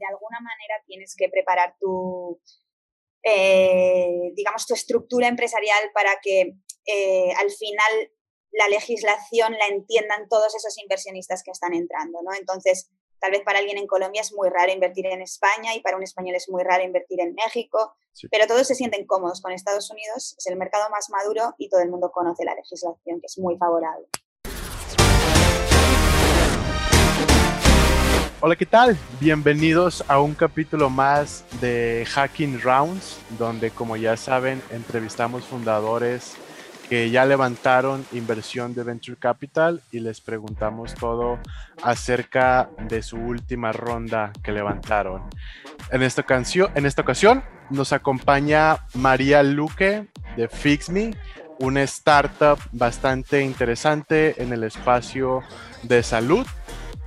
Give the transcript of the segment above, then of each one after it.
de alguna manera tienes que preparar tu, eh, digamos, tu estructura empresarial para que eh, al final la legislación la entiendan todos esos inversionistas que están entrando, ¿no? Entonces, tal vez para alguien en Colombia es muy raro invertir en España y para un español es muy raro invertir en México, pero todos se sienten cómodos con Estados Unidos, es el mercado más maduro y todo el mundo conoce la legislación, que es muy favorable. Hola, ¿qué tal? Bienvenidos a un capítulo más de Hacking Rounds, donde como ya saben, entrevistamos fundadores que ya levantaron inversión de Venture Capital y les preguntamos todo acerca de su última ronda que levantaron. En esta, canción, en esta ocasión nos acompaña María Luque de FixMe, una startup bastante interesante en el espacio de salud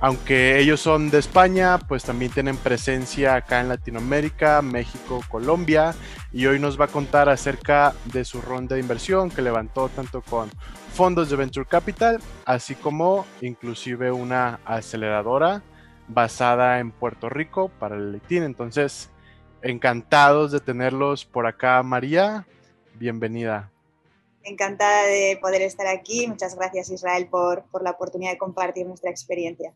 aunque ellos son de España, pues también tienen presencia acá en Latinoamérica, México, Colombia, y hoy nos va a contar acerca de su ronda de inversión que levantó tanto con fondos de Venture Capital, así como inclusive una aceleradora basada en Puerto Rico para el LinkedIn. Entonces, encantados de tenerlos por acá, María. Bienvenida. Encantada de poder estar aquí. Muchas gracias, Israel, por, por la oportunidad de compartir nuestra experiencia.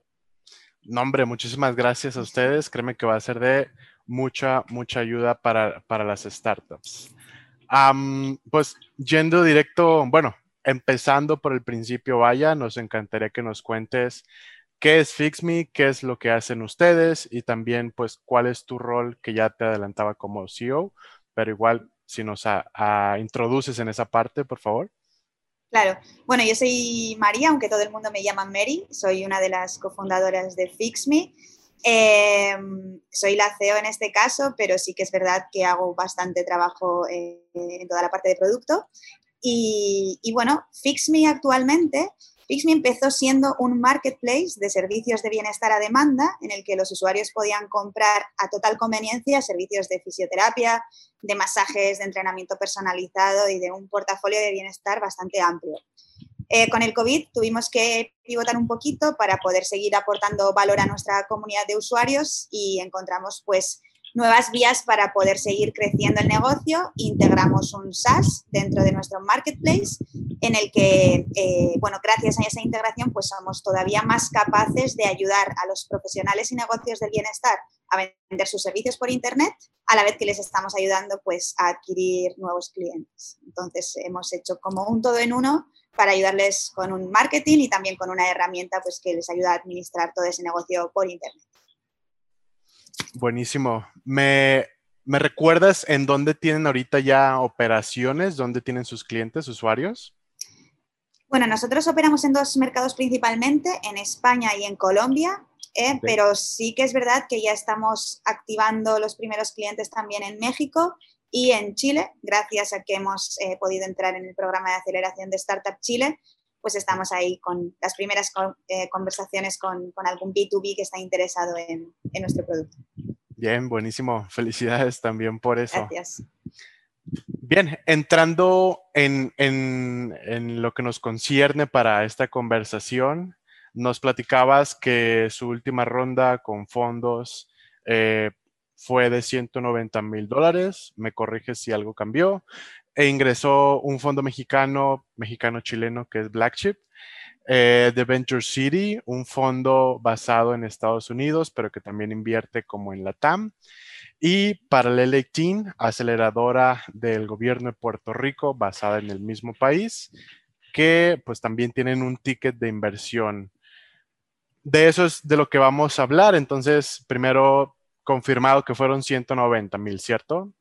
No, hombre, muchísimas gracias a ustedes. Créeme que va a ser de mucha, mucha ayuda para, las startups. pues yendo directo, bueno, empezando por el principio, vaya, nos encantaría que nos cuentes qué es FixMe, qué es lo que hacen ustedes y también, pues, cuál es tu rol que ya te adelantaba como CEO, pero igual, si nos introduces en esa parte, por favor. Claro. Bueno, yo soy María, aunque todo el mundo me llama Mary. Soy una de las cofundadoras de FixMe. Em, soy la CEO en este caso, pero sí que es verdad que hago bastante trabajo eh, en toda la parte de producto. Y, y bueno, FixMe actualmente Fixme empezó siendo un marketplace de servicios de bienestar a demanda en el que los usuarios podían comprar a total conveniencia servicios de fisioterapia, de masajes, de entrenamiento personalizado y de un portafolio de bienestar bastante amplio. Eh, con el COVID tuvimos que pivotar un poquito para poder seguir aportando valor a nuestra comunidad de usuarios y encontramos pues nuevas vías para poder seguir creciendo el negocio. Integramos un SaaS dentro de nuestro marketplace en el que, eh, bueno, gracias a esa integración, pues somos todavía más capaces de ayudar a los profesionales y negocios del bienestar a vender sus servicios por Internet, a la vez que les estamos ayudando pues a adquirir nuevos clientes. Entonces, hemos hecho como un todo en uno para ayudarles con un marketing y también con una herramienta pues que les ayuda a administrar todo ese negocio por Internet. Buenísimo. ¿Me, ¿Me recuerdas en dónde tienen ahorita ya operaciones? ¿Dónde tienen sus clientes, usuarios? Bueno, nosotros operamos en dos mercados principalmente, en España y en Colombia, ¿eh? pero sí que es verdad que ya estamos activando los primeros clientes también en México y en Chile, gracias a que hemos eh, podido entrar en el programa de aceleración de Startup Chile, pues estamos ahí con las primeras eh, conversaciones con, algún B2B que está interesado en, nuestro producto. Bien, buenísimo. Felicidades también por eso. Gracias. Bien, entrando en, lo que nos concierne para esta conversación, nos platicabas que su última ronda con fondos eh, fue de 190 mil dólares. Me corriges si algo cambió e ingresó un fondo mexicano, mexicano-chileno, que es Black Chip, eh, de Venture City, un fondo basado en Estados Unidos, pero que también invierte como en la TAM. Y Parallel 18, aceleradora del gobierno de Puerto Rico, basada en el mismo país, que pues también tienen un ticket de inversión. De eso es de lo que vamos a hablar. Entonces, primero confirmado que fueron 190 mil, ¿cierto?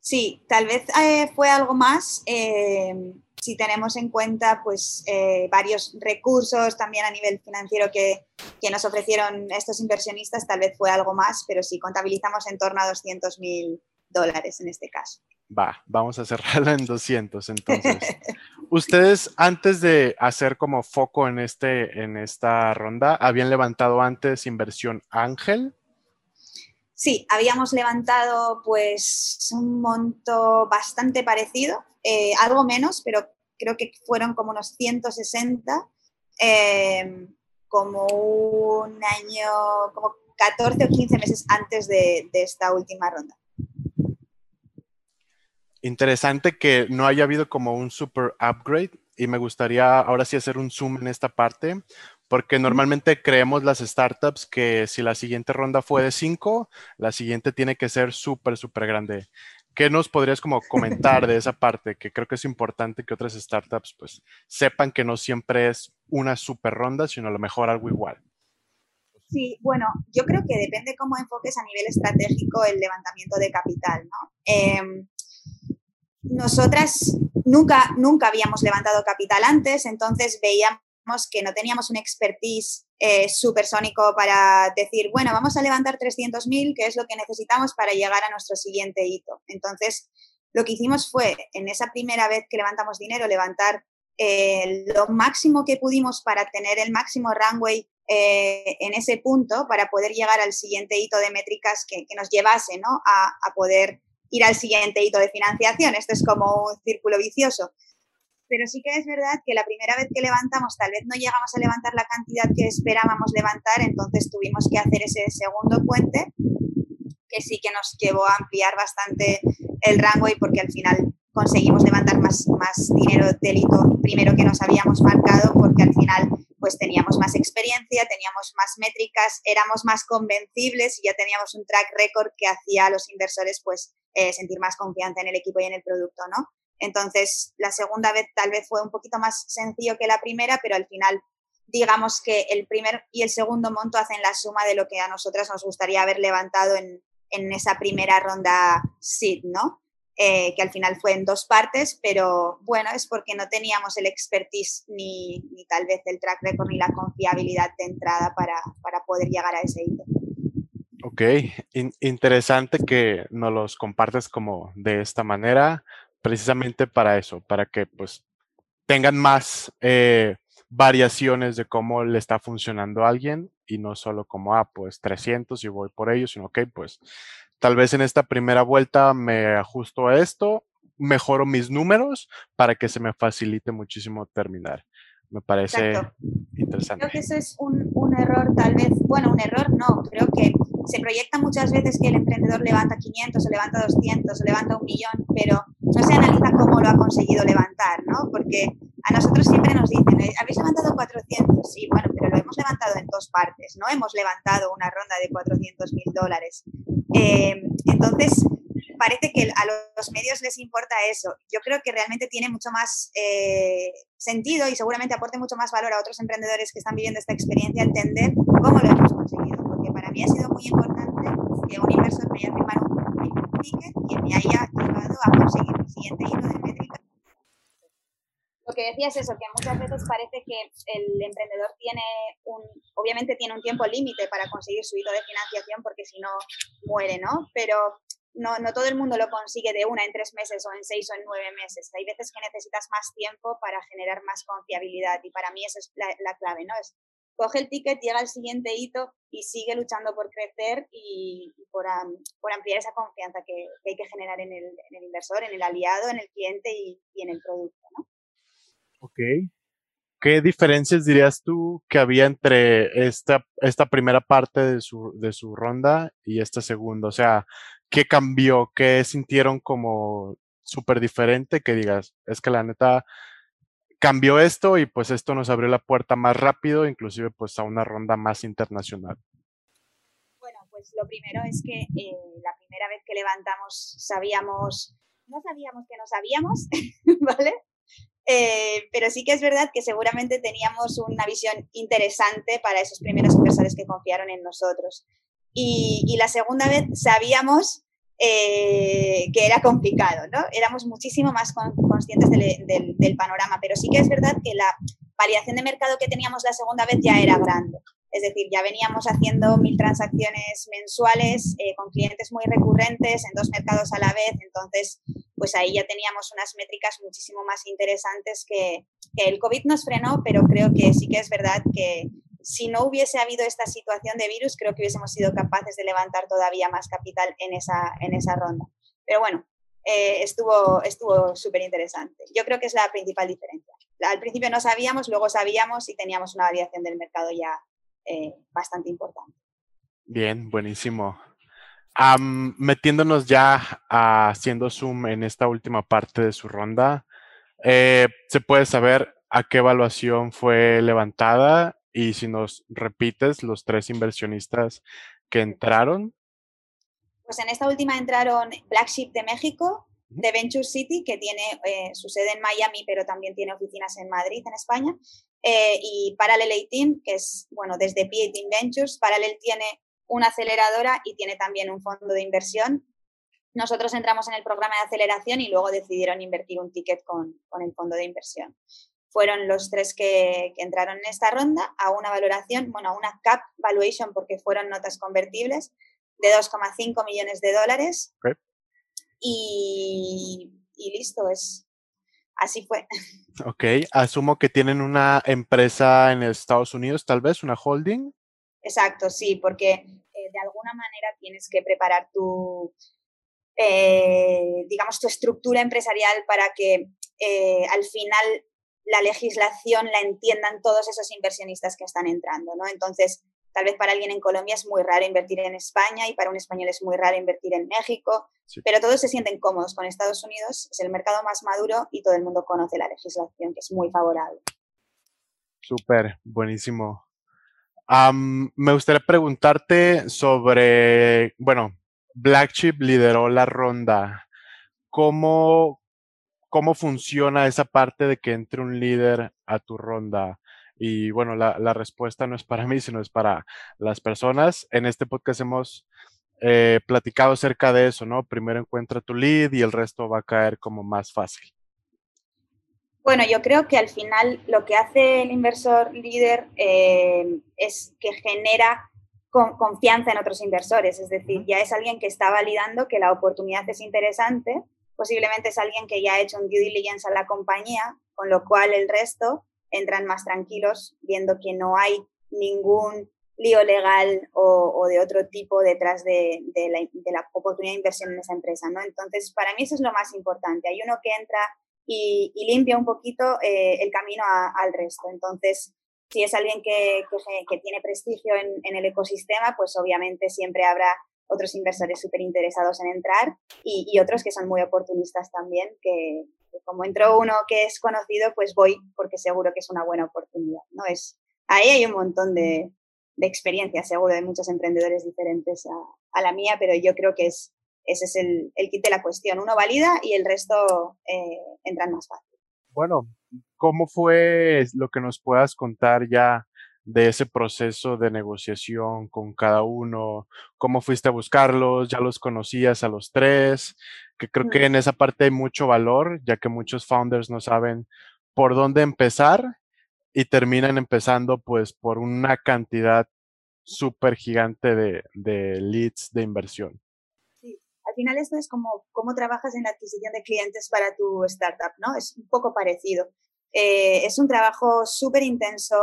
Sí, tal vez eh, fue algo más eh, si tenemos en cuenta pues, eh, varios recursos también a nivel financiero que, nos ofrecieron estos inversionistas, tal vez fue algo más, pero sí contabilizamos en torno a 200 mil dólares en este caso. Va, vamos a cerrarla en 200 entonces. Ustedes antes de hacer como foco en, este, en esta ronda, ¿habían levantado antes inversión Ángel? Sí, habíamos levantado pues un monto bastante parecido, eh, algo menos, pero creo que fueron como unos 160, eh, como un año, como 14 o 15 meses antes de, esta última ronda. Interesante que no haya habido como un super upgrade y me gustaría ahora sí hacer un zoom en esta parte, porque normalmente creemos las startups que si la siguiente ronda fue de 5, la siguiente tiene que ser súper, súper grande. ¿Qué nos podrías como comentar de esa parte? Que creo que es importante que otras startups pues sepan que no siempre es una super ronda, sino a lo mejor algo igual. Sí, bueno, yo creo que depende cómo enfoques a nivel estratégico el levantamiento de capital, ¿no? Em, nosotras nunca, nunca habíamos levantado capital antes, entonces veíamos que no teníamos un expertise eh, supersónico para decir, bueno, vamos a levantar 300.000, que es lo que necesitamos para llegar a nuestro siguiente hito. Entonces, lo que hicimos fue, en esa primera vez que levantamos dinero, levantar eh, lo máximo que pudimos para tener el máximo runway eh, en ese punto, para poder llegar al siguiente hito de métricas que, nos llevase ¿no? a, a poder ir al siguiente hito de financiación. Esto es como un círculo vicioso pero sí que es verdad que la primera vez que levantamos tal vez no llegamos a levantar la cantidad que esperábamos levantar, entonces tuvimos que hacer ese segundo puente que sí que nos llevó a ampliar bastante el rango y porque al final conseguimos levantar más, más dinero del hito primero que nos habíamos marcado porque al final pues teníamos más experiencia, teníamos más métricas, éramos más convencibles y ya teníamos un track record que hacía a los inversores pues eh, sentir más confianza en el equipo y en el producto, ¿no? Entonces, la segunda vez tal vez fue un poquito más sencillo que la primera, pero al final, digamos que el primer y el segundo monto hacen la suma de lo que a nosotras nos gustaría haber levantado en, esa primera ronda SID, ¿no? Eh, que al final fue en dos partes, pero bueno, es porque no teníamos el expertise ni, tal vez el track record ni la confiabilidad de entrada para, poder llegar a ese hito. Ok, interesante que nos los compartes como de esta manera precisamente para eso, para que pues tengan más eh, variaciones de cómo le está funcionando a alguien y no solo como, ah, pues 300 y voy por ellos, sino, ok, pues tal vez en esta primera vuelta me ajusto a esto, mejoro mis números para que se me facilite muchísimo terminar. Me parece interesante. Creo que eso es un, un error, tal vez, bueno, un error no, creo que se proyecta muchas veces que el emprendedor levanta 500 o levanta 200 o levanta un millón, pero no se analiza cómo lo ha conseguido levantar, ¿no? Porque a nosotros siempre nos dicen, eh, ¿habéis levantado 400? Sí, bueno, pero lo hemos levantado en dos partes, no hemos levantado una ronda de 400 mil dólares. Eh, entonces, parece que a los medios les importa eso. Yo creo que realmente tiene mucho más eh, sentido y seguramente aporte mucho más valor a otros emprendedores que están viviendo esta experiencia entender cómo lo hemos conseguido para mí ha sido muy importante que un inversor me haya firmado y me haya llevado a conseguir el siguiente hilo de métrica. Lo que decía es eso, que muchas veces parece que el emprendedor tiene un, obviamente tiene un tiempo límite para conseguir su hilo de financiación porque si no muere, ¿no? Pero no, no, todo el mundo lo consigue de una en tres meses o en seis o en nueve meses. Hay veces que necesitas más tiempo para generar más confiabilidad y para mí esa es la, la clave, ¿no? Es coge el ticket, llega al siguiente hito y sigue luchando por crecer y, por, ampliar esa confianza que, hay que generar en el, inversor, en el aliado, en el cliente y, en el producto. ¿no? Ok. ¿Qué diferencias dirías tú que había entre esta, esta primera parte de su, de su ronda y esta segunda? O sea, ¿qué cambió? ¿Qué sintieron como súper diferente? Que digas, es que la neta, cambió esto y pues esto nos abrió la puerta más rápido, inclusive pues a una ronda más internacional. Bueno, pues lo primero es que eh, la primera vez que levantamos sabíamos, no sabíamos que no sabíamos, ¿vale? Eh, pero sí que es verdad que seguramente teníamos una visión interesante para esos primeros inversores que confiaron en nosotros. Y, y la segunda vez sabíamos eh, que era complicado, ¿no? Éramos muchísimo más conscientes del, panorama, pero sí que es verdad que la variación de mercado que teníamos la segunda vez ya era grande. Es decir, ya veníamos haciendo mil transacciones mensuales eh, con clientes muy recurrentes en dos mercados a la vez, entonces pues ahí ya teníamos unas métricas muchísimo más interesantes que, que el COVID nos frenó, pero creo que sí que es verdad que, si no hubiese habido esta situación de virus, creo que hubiésemos sido capaces de levantar todavía más capital en esa, en esa ronda. Pero bueno, eh, estuvo estuvo súper interesante. Yo creo que es la principal diferencia. Al principio no sabíamos, luego sabíamos y teníamos una variación del mercado ya eh, bastante importante. Bien, buenísimo. metiéndonos ya haciendo zoom en esta última parte de su ronda, eh, ¿se puede saber a qué evaluación fue levantada? Y si nos repites los tres inversionistas que entraron. Pues en esta última entraron Black Sheep de México, de Venture City, que tiene eh, su sede en Miami, pero también tiene oficinas en Madrid, en España, eh, y Parallel 18, que es, bueno, desde P18 Ventures. Parallel tiene una aceleradora y tiene también un fondo de inversión. Nosotros entramos en el programa de aceleración y luego decidieron invertir un ticket con, con el fondo de inversión. Fueron los tres que, que, entraron en esta ronda a una valoración, bueno, a una cap valuation porque fueron notas convertibles de 2,5 millones de dólares. Y, y listo, es, así fue. Ok, asumo que tienen una empresa en Estados Unidos, tal vez, una holding. Exacto, sí, porque eh, de alguna manera tienes que preparar tu, eh, digamos, tu estructura empresarial para que eh, al final la legislación la entiendan todos esos inversionistas que están entrando, ¿no? Entonces, Tal vez para alguien en Colombia es muy raro invertir en España y para un español es muy raro invertir en México, pero todos se sienten cómodos con Estados Unidos, es el mercado más maduro y todo el mundo conoce la legislación, que es muy favorable. Súper, buenísimo. me gustaría preguntarte sobre, bueno, Black Chip lideró la ronda. ¿Cómo, ¿Cómo funciona esa parte de que entre un líder a tu ronda? Y bueno, la, la, respuesta no es para mí, sino es para las personas. En este podcast hemos eh, platicado acerca de eso, ¿no? Primero encuentra tu lead y el resto va a caer como más fácil. Bueno, yo creo que al final lo que hace el inversor líder eh, es que genera con, confianza en otros inversores, es decir, ya es alguien que está validando que la oportunidad es interesante, posiblemente es alguien que ya ha hecho un due diligence a la compañía, con lo cual el resto entran más tranquilos viendo que no hay ningún lío legal o, de otro tipo detrás de, la, oportunidad de inversión en esa empresa, ¿no? Entonces, para mí eso es lo más importante. Hay uno que entra y, limpia un poquito eh, el camino al resto. Entonces, si es alguien que, tiene prestigio en, el ecosistema, pues obviamente siempre habrá otros inversores súper interesados en entrar y, y, otros que son muy oportunistas también, que, como entró uno que es conocido, pues voy porque seguro que es una buena oportunidad, ¿no? Es, ahí hay un montón de, de experiencia, seguro, de muchos emprendedores diferentes a, a, la mía, pero yo creo que es, ese es el, el kit de la cuestión. Uno valida y el resto eh, entran más fácil. Bueno, ¿cómo fue lo que nos puedas contar ya de ese proceso de negociación con cada uno? ¿Cómo fuiste a buscarlos? ¿Ya los conocías a los tres? Que creo que en esa parte hay mucho valor, ya que muchos founders no saben por dónde empezar y terminan empezando pues por una cantidad súper gigante de, de, leads de inversión. Sí, al final esto es como cómo trabajas en la adquisición de clientes para tu startup, ¿no? Es un poco parecido. Eh, es un trabajo súper intenso,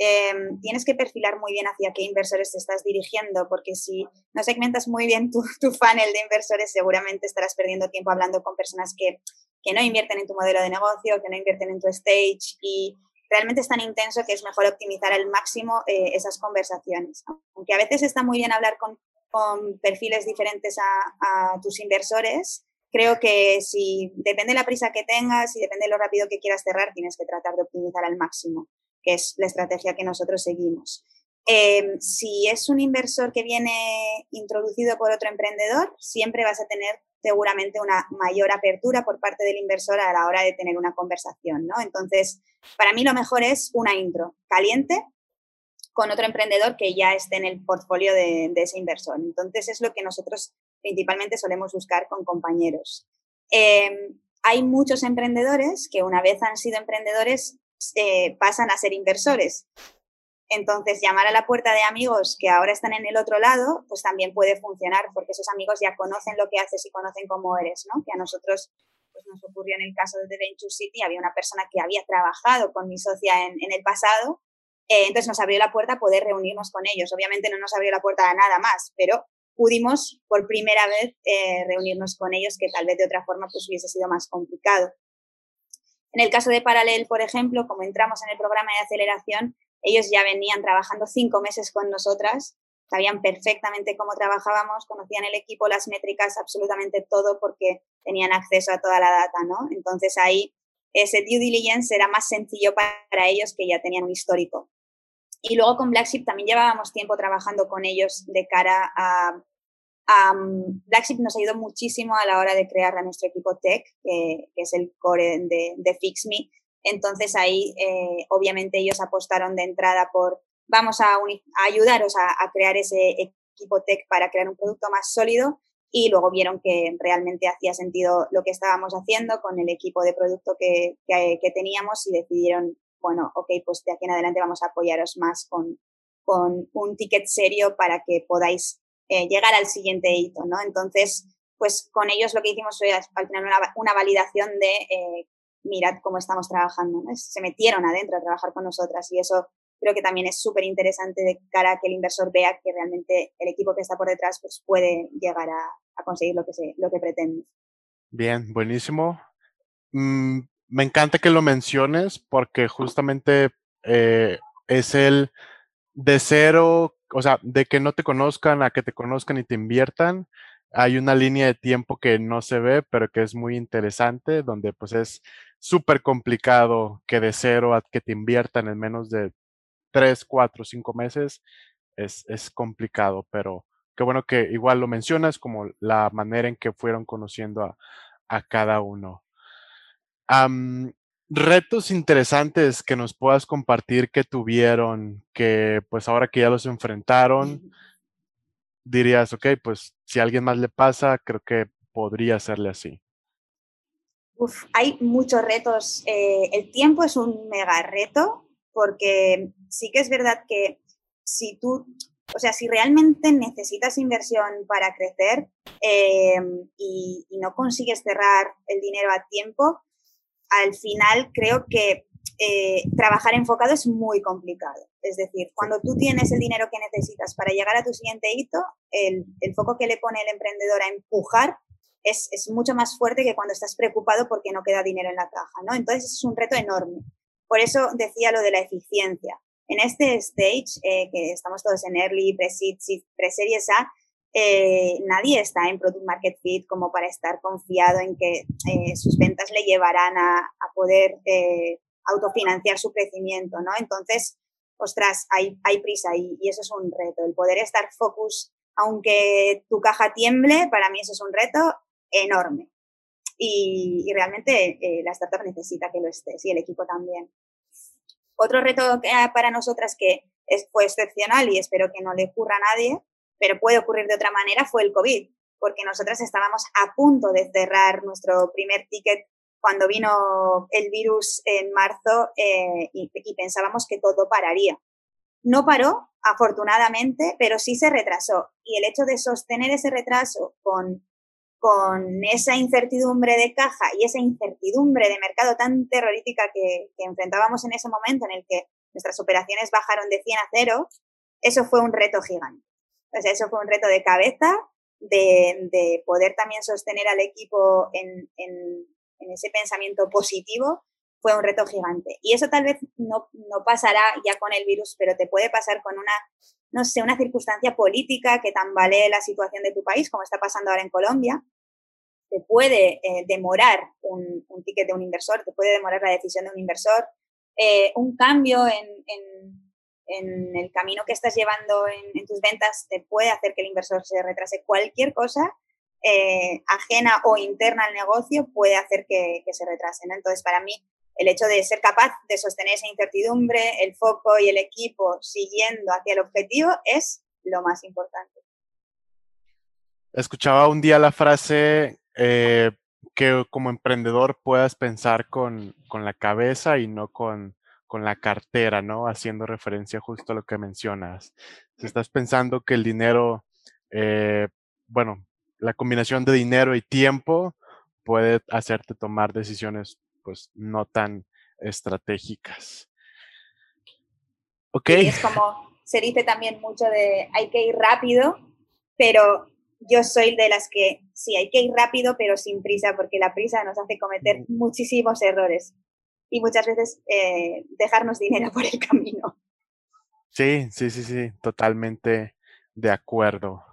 Em, tienes que perfilar muy bien hacia qué inversores te estás dirigiendo, porque si no segmentas muy bien tu, tu funnel de inversores, seguramente estarás perdiendo tiempo hablando con personas que, que no invierten en tu modelo de negocio, que no invierten en tu stage y realmente es tan intenso que es mejor optimizar al máximo eh, esas conversaciones. Aunque a veces está muy bien hablar con, con perfiles diferentes a, a, tus inversores, creo que si depende de la prisa que tengas y depende de lo rápido que quieras cerrar, tienes que tratar de optimizar al máximo que es la estrategia que nosotros seguimos. Em, si es un inversor que viene introducido por otro emprendedor, siempre vas a tener seguramente una mayor apertura por parte del inversor a la hora de tener una conversación, ¿no? Entonces, para mí lo mejor es una intro caliente con otro emprendedor que ya esté en el portfolio de, ese inversor. Entonces, es lo que nosotros principalmente solemos buscar con compañeros. Em, hay muchos emprendedores que una vez han sido emprendedores eh, pasan a ser inversores. Entonces, llamar a la puerta de amigos que ahora están en el otro lado, pues también puede funcionar, porque esos amigos ya conocen lo que haces y conocen cómo eres, ¿no? Que a nosotros pues nos ocurrió en el caso de The Venture City, había una persona que había trabajado con mi socia en, el pasado, eh, entonces nos abrió la puerta a poder reunirnos con ellos. Obviamente no nos abrió la puerta a nada más, pero pudimos por primera vez eh, reunirnos con ellos, que tal vez de otra forma pues hubiese sido más complicado. En el caso de Paralel, por ejemplo, como entramos en el programa de aceleración, ellos ya venían trabajando cinco meses con nosotras sabían perfectamente cómo trabajábamos, conocían el equipo, las métricas, absolutamente todo porque tenían acceso a toda la data, ¿no? Entonces ahí ese due diligence era más sencillo para ellos que ya tenían un histórico. Y luego con Blackship también llevábamos tiempo trabajando con ellos de cara a... Blackship nos ayudó muchísimo a la hora de crear a nuestro equipo tech, que, es el core de, de FixMe. Entonces ahí, eh, obviamente, ellos apostaron de entrada por vamos a, ayudaros a, crear ese equipo tech para crear un producto más sólido y luego vieron que realmente hacía sentido lo que estábamos haciendo con el equipo de producto que, teníamos y decidieron, bueno, ok, pues de aquí en adelante vamos a apoyaros más con un ticket serio para que podáis eh, llegar al siguiente hito, ¿no? Entonces, pues con ellos lo que hicimos fue al final una, validación de eh, mirad cómo estamos trabajando, Se metieron adentro a trabajar con nosotras y eso creo que también es súper interesante de cara a que el inversor vea que realmente el equipo que está por detrás pues puede llegar a, conseguir lo que, se, lo que pretende. Bien, buenísimo. Mm, me encanta que lo menciones porque justamente eh, es el de cero, o sea, de que no te conozcan a que te conozcan y te inviertan. Hay una línea de tiempo que no se ve, pero que es muy interesante, donde pues es súper complicado que de cero a que te inviertan en menos de tres, cuatro, cinco meses es, es complicado, pero qué bueno que igual lo mencionas como la manera en que fueron conociendo a, a cada uno. Retos interesantes que nos puedas compartir que tuvieron, que pues ahora que ya los enfrentaron, dirías, ok, pues si a alguien más le pasa, creo que podría hacerle así. Uf, hay muchos retos. Eh, el tiempo es un mega reto porque sí que es verdad que si tú, o sea, si realmente necesitas inversión para crecer eh, y, no consigues cerrar el dinero a tiempo, al final creo que eh, trabajar enfocado es muy complicado. Es decir, cuando tú tienes el dinero que necesitas para llegar a tu siguiente hito, el, foco que le pone el emprendedor a empujar es, mucho más fuerte que cuando estás preocupado porque no queda dinero en la caja, ¿no? Entonces es un reto enorme. Por eso decía lo de la eficiencia. En este stage, eh, que estamos todos en early, pre-series A, eh, nadie está en product market fit como para estar confiado en que eh, sus ventas le llevarán a, poder autofinanciar su crecimiento, ¿no? Entonces, ostras, hay, prisa y, eso es un reto. El poder estar focus, aunque tu caja tiemble, para mí eso es un reto enorme y, realmente eh, la startup necesita que lo estés y el equipo también. Otro reto que para nosotras que es, fue excepcional y espero que no le ocurra a nadie, pero puede ocurrir de otra manera, fue el COVID, porque nosotras estábamos a punto de cerrar nuestro primer ticket cuando vino el virus en marzo eh, y, pensábamos que todo pararía. No paró, afortunadamente, pero sí se retrasó. Y el hecho de sostener ese retraso con con esa incertidumbre de caja y esa incertidumbre de mercado tan terrorífica que, enfrentábamos en ese momento en el que nuestras operaciones bajaron de 100 a 0, eso fue un reto gigante. O sea, eso fue un reto de cabeza, de, poder también sostener al equipo en, ese pensamiento positivo, fue un reto gigante. Y eso tal vez no, no pasará ya con el virus, pero te puede pasar con una no sé, una circunstancia política que tambalee la situación de tu país, como está pasando ahora en Colombia, te puede eh, demorar un, ticket de un inversor, te puede demorar la decisión de un inversor, eh, un cambio en, el camino que estás llevando en, tus ventas te puede hacer que el inversor se retrase. Cualquier cosa eh, ajena o interna al negocio puede hacer que, se retrase. ¿no? Entonces, para mí, el hecho de ser capaz de sostener esa incertidumbre, el foco y el equipo siguiendo hacia el objetivo es lo más importante. Escuchaba un día la frase eh, que como emprendedor puedas pensar con, la cabeza y no con, la cartera, ¿no? Haciendo referencia justo a lo que mencionas. Si estás pensando que el dinero, eh, bueno, la combinación de dinero y tiempo puede hacerte tomar decisiones pues no tan estratégicas. Ok. es como se dice también mucho de hay que ir rápido, pero yo soy de las que sí, hay que ir rápido, pero sin prisa, porque la prisa nos hace cometer muchísimos errores y muchas veces eh, dejarnos dinero por el camino. Sí, sí, sí, sí, totalmente De acuerdo.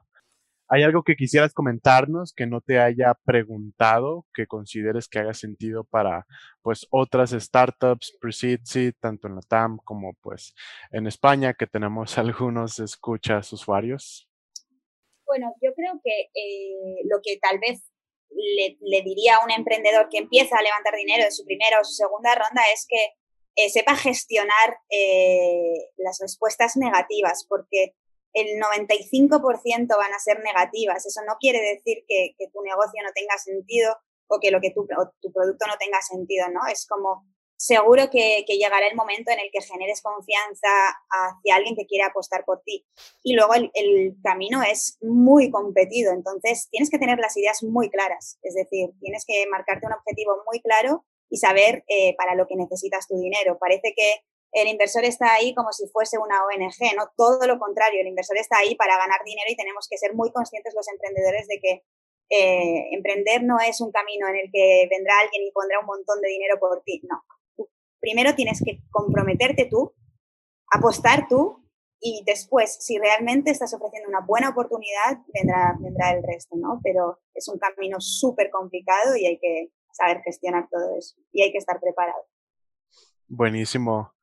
¿Hay algo que quisieras comentarnos que no te haya preguntado, que consideres que haga sentido para pues otras startups, pre-seed, tanto en la TAM como pues en España, que tenemos algunos escuchas usuarios? Bueno, yo creo que eh, lo que tal vez le, diría a un emprendedor que empieza a levantar dinero en su primera o su segunda ronda es que eh, sepa gestionar eh, las respuestas negativas, porque el 95% van a ser negativas. Eso no quiere decir que, tu negocio no tenga sentido o que lo que tu, tu producto no tenga sentido, ¿no? Es como seguro que, llegará el momento en el que generes confianza hacia alguien que quiere apostar por ti. Y luego el, camino es muy competido, entonces tienes que tener las ideas muy claras, es decir, tienes que marcarte un objetivo muy claro y saber eh, para lo que necesitas tu dinero. Parece que el inversor está ahí como si fuese una ONG, no todo lo contrario, el inversor está ahí para ganar dinero y tenemos que ser muy conscientes los emprendedores de que eh, emprender no es un camino en el que vendrá alguien y pondrá un montón de dinero por ti, no. Primero tienes que comprometerte tú, apostar tú y después, si realmente estás ofreciendo una buena oportunidad, vendrá, vendrá el resto, ¿no? Pero es un camino súper complicado y hay que saber gestionar todo eso y hay que estar preparado. Buenísimo.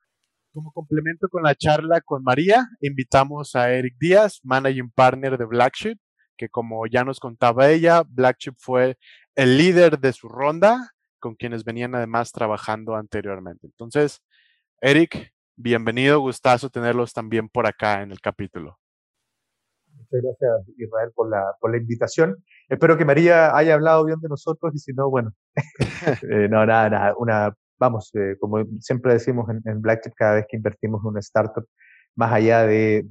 Como complemento con la charla con María, invitamos a Eric Díaz, Managing Partner de Blackship, que como ya nos contaba ella, Blackship fue el líder de su ronda, con quienes venían además trabajando anteriormente. Entonces, Eric, bienvenido, gustazo tenerlos también por acá en el capítulo. Muchas gracias, Israel, por la, por la invitación. Espero que María haya hablado bien de nosotros y si no, bueno, eh, no, nada, nada, una vamos, eh, como siempre decimos en, en Blackchip, cada vez que invertimos en una startup, más allá de,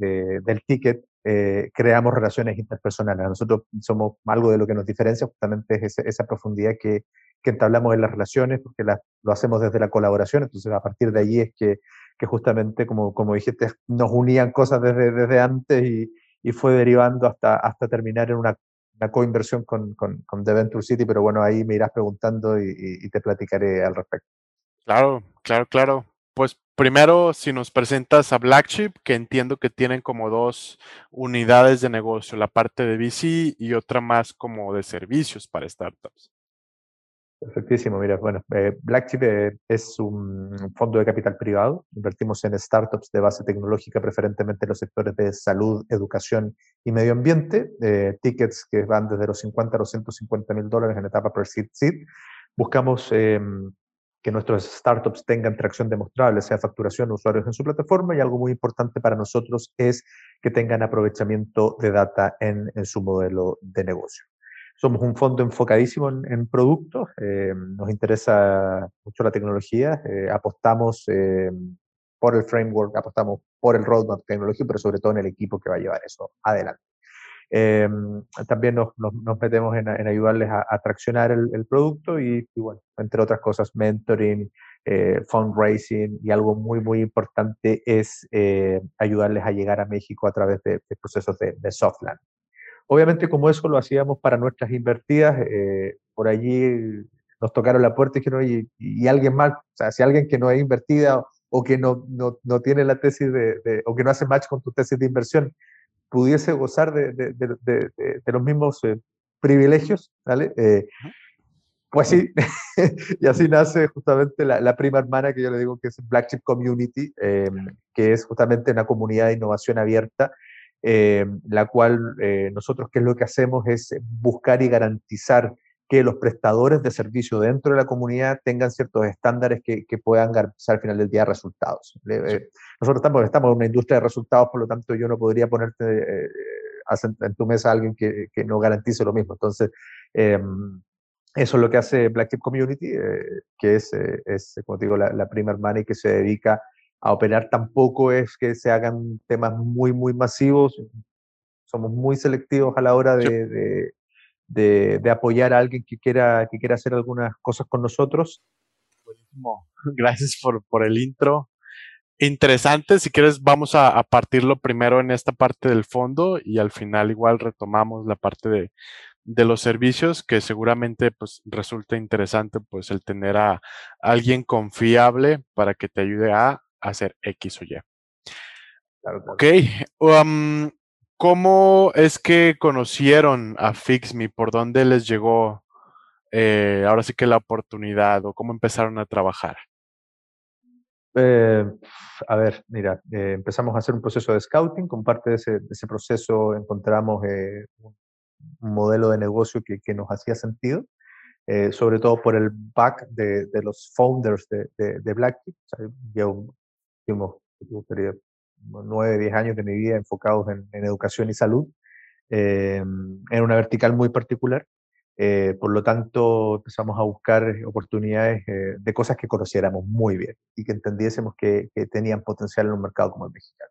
del ticket, eh, creamos relaciones interpersonales. Nosotros somos algo de lo que nos diferencia justamente es esa, profundidad que, que, entablamos en las relaciones, porque lo hacemos desde la colaboración, entonces a partir de allí es que, que justamente, como, como dijiste, nos unían cosas desde, desde antes y, y fue derivando hasta, hasta terminar en una, una coinversión con, con, The Venture City, pero bueno, ahí me irás preguntando y, y te platicaré al respecto. Claro, claro, claro. Pues primero, si nos presentas a Blackship, que entiendo que tienen como dos unidades de negocio, la parte de VC y otra más como de servicios para startups. Perfectísimo, mira, bueno, eh, Blackchip eh, es un fondo de capital privado, invertimos en startups de base tecnológica, preferentemente en los sectores de salud, educación y medio ambiente, eh, tickets que van desde los 50 a los 150 mil dólares en etapa per seed seed. Buscamos em, que nuestros startups tengan tracción demostrable, sea facturación usuarios en su plataforma y algo muy importante para nosotros es que tengan aprovechamiento de data en, su modelo de negocio. Somos un fondo enfocadísimo en, productos, eh, nos interesa mucho la tecnología, eh, apostamos eh, por el framework, apostamos por el roadmap tecnológico, pero sobre todo en el equipo que va a llevar eso adelante. Em, también nos, nos, metemos en, en ayudarles a, a traccionar el, el producto y, y, bueno, entre otras cosas, mentoring, eh, fundraising y algo muy, muy importante es eh, ayudarles a llegar a México a través de, de procesos de, de softland. Obviamente, como eso lo hacíamos para nuestras invertidas, eh, por allí nos tocaron la puerta y dijeron, y, y alguien más, o sea, si alguien que no es invertida o, o que no, no, no, tiene la tesis de, de, o que no hace match con tu tesis de inversión, pudiese gozar de, de, de, de los mismos eh, privilegios, ¿vale? Eh, pues sí, y así nace justamente la, la, prima hermana que yo le digo que es Black Chip Community, eh, que es justamente una comunidad de innovación abierta, la cual nosotros qué es lo que hacemos es buscar y garantizar que los prestadores de servicio dentro de la comunidad tengan ciertos estándares que, que puedan garantizar al final del día resultados. Eh, nosotros estamos, estamos en una industria de resultados, por lo tanto yo no podría ponerte eh, en tu mesa a alguien que, que, no garantice lo mismo. Entonces, eh, eso es lo que hace Black Tip Community, eh, que es, eh, es, como te digo, la, la prima hermana y que se dedica a operar. Tampoco es que se hagan temas muy, muy masivos. Somos muy selectivos a la hora de, de de, de, apoyar a alguien que quiera, que quiera hacer algunas cosas con nosotros. Buenísimo. Gracias por, por el intro. Interesante, si quieres vamos a, a, partirlo primero en esta parte del fondo y al final igual retomamos la parte de, de los servicios que seguramente pues resulta interesante pues el tener a alguien confiable para que te ayude a hacer X o Y. Claro. Ok, um, ¿Cómo es que conocieron a FixMe? ¿Por dónde les llegó eh, ahora sí que la oportunidad o cómo empezaron a trabajar? Eh, a ver, mira, eh, empezamos a hacer un proceso de scouting. Con parte de ese, proceso encontramos un, modelo de negocio que, nos hacía sentido, sobre todo por el back de, los founders de, de, de Blacktick. O sea, nueve, diez años de mi vida enfocados en, educación y salud, en una vertical muy particular. Eh, por lo tanto, empezamos a buscar oportunidades eh, de cosas que conociéramos muy bien y que entendiésemos que, tenían potencial en un mercado como el mexicano.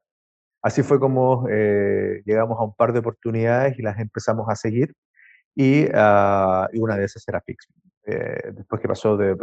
Así fue como eh, llegamos a un par de oportunidades y las empezamos a seguir y, y una de esas era Pixel. después que pasó de,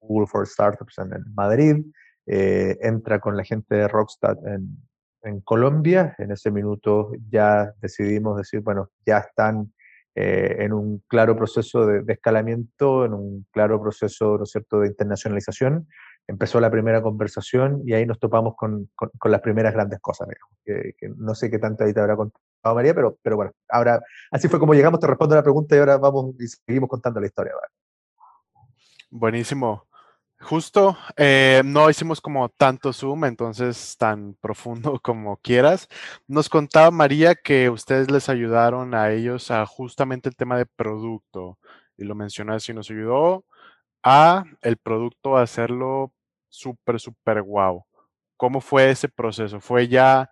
Google for Startups en Madrid, entra con la gente de Rockstar en, Colombia. En ese minuto ya decidimos decir, bueno, ya están eh, en un claro proceso de, escalamiento, en un claro proceso, ¿no es cierto?, de internacionalización. Empezó la primera conversación y ahí nos topamos con, con, las primeras grandes cosas, que, no sé qué tanto ahí te habrá contado María, pero, pero bueno, ahora, así fue como llegamos, te respondo la pregunta y ahora vamos y seguimos contando la historia. Buenísimo. Justo, eh, no hicimos como tanto Zoom, entonces tan profundo como quieras. Nos contaba María que ustedes les ayudaron a ellos a justamente el tema de producto y lo mencionó así, nos ayudó a el producto a hacerlo súper, súper guau. ¿Cómo fue ese proceso? ¿Fue ya